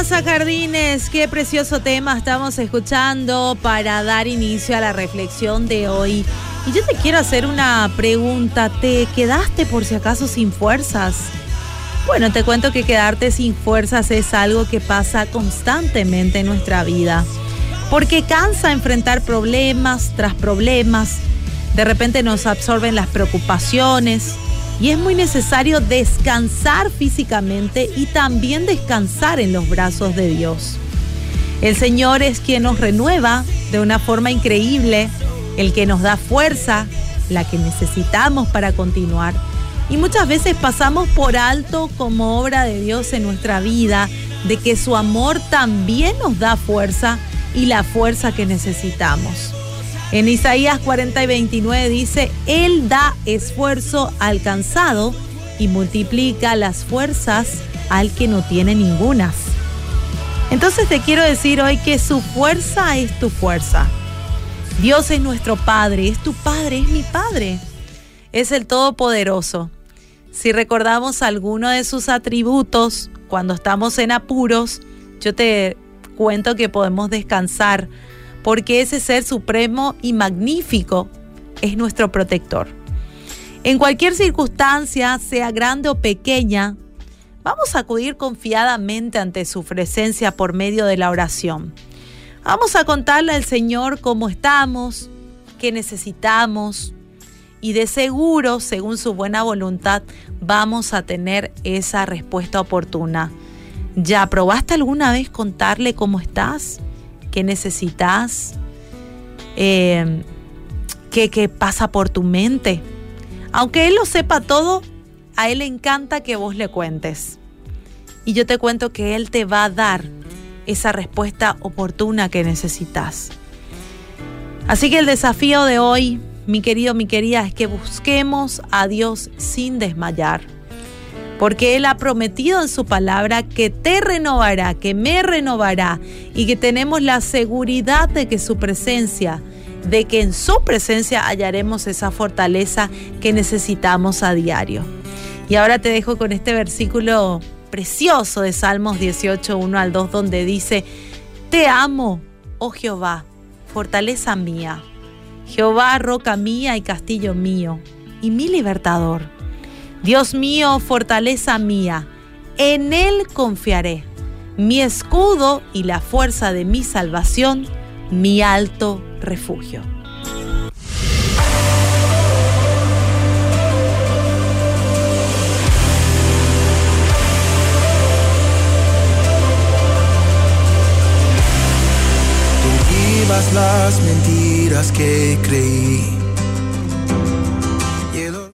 Casa Jardines, qué precioso tema estamos escuchando para dar inicio a la reflexión de hoy. Y yo te quiero hacer una pregunta, ¿te quedaste por si acaso sin fuerzas? Bueno, te cuento que quedarte sin fuerzas es algo que pasa constantemente en nuestra vida, porque cansa enfrentar problemas tras problemas, de repente nos absorben las preocupaciones, y es muy necesario descansar físicamente y también descansar en los brazos de Dios. El Señor es quien nos renueva de una forma increíble, el que nos da fuerza, la que necesitamos para continuar. Y muchas veces pasamos por alto como obra de Dios en nuestra vida, de que su amor también nos da fuerza y la fuerza que necesitamos. En Isaías 40 y 29 dice, Él da esfuerzo al cansado y multiplica las fuerzas al que no tiene ningunas. Entonces te quiero decir hoy que su fuerza es tu fuerza. Dios es nuestro Padre, es tu Padre, es mi Padre. Es el Todopoderoso. Si recordamos alguno de sus atributos cuando estamos en apuros, yo te cuento que podemos descansar porque ese ser supremo y magnífico es nuestro protector. En cualquier circunstancia, sea grande o pequeña, vamos a acudir confiadamente ante su presencia por medio de la oración. Vamos a contarle al Señor cómo estamos, qué necesitamos y de seguro, según su buena voluntad, vamos a tener esa respuesta oportuna. ¿Ya probaste alguna vez contarle cómo estás? Qué necesitas, eh, qué, pasa por tu mente. Aunque Él lo sepa todo, a Él le encanta que vos le cuentes. Y yo te cuento que Él te va a dar esa respuesta oportuna que necesitas. Así que el desafío de hoy, mi querido, mi querida, es que busquemos a Dios sin desmayar porque Él ha prometido en su palabra que te renovará, que me renovará y que tenemos la seguridad de que su presencia, de que en su presencia hallaremos esa fortaleza que necesitamos a diario. Y ahora te dejo con este versículo precioso de Salmos 18, 1 al 2, donde dice, Te amo, oh Jehová, fortaleza mía, Jehová, roca mía y castillo mío, y mi libertador. Dios mío, fortaleza mía, en Él confiaré, mi escudo y la fuerza de mi salvación, mi alto refugio. las mentiras que creí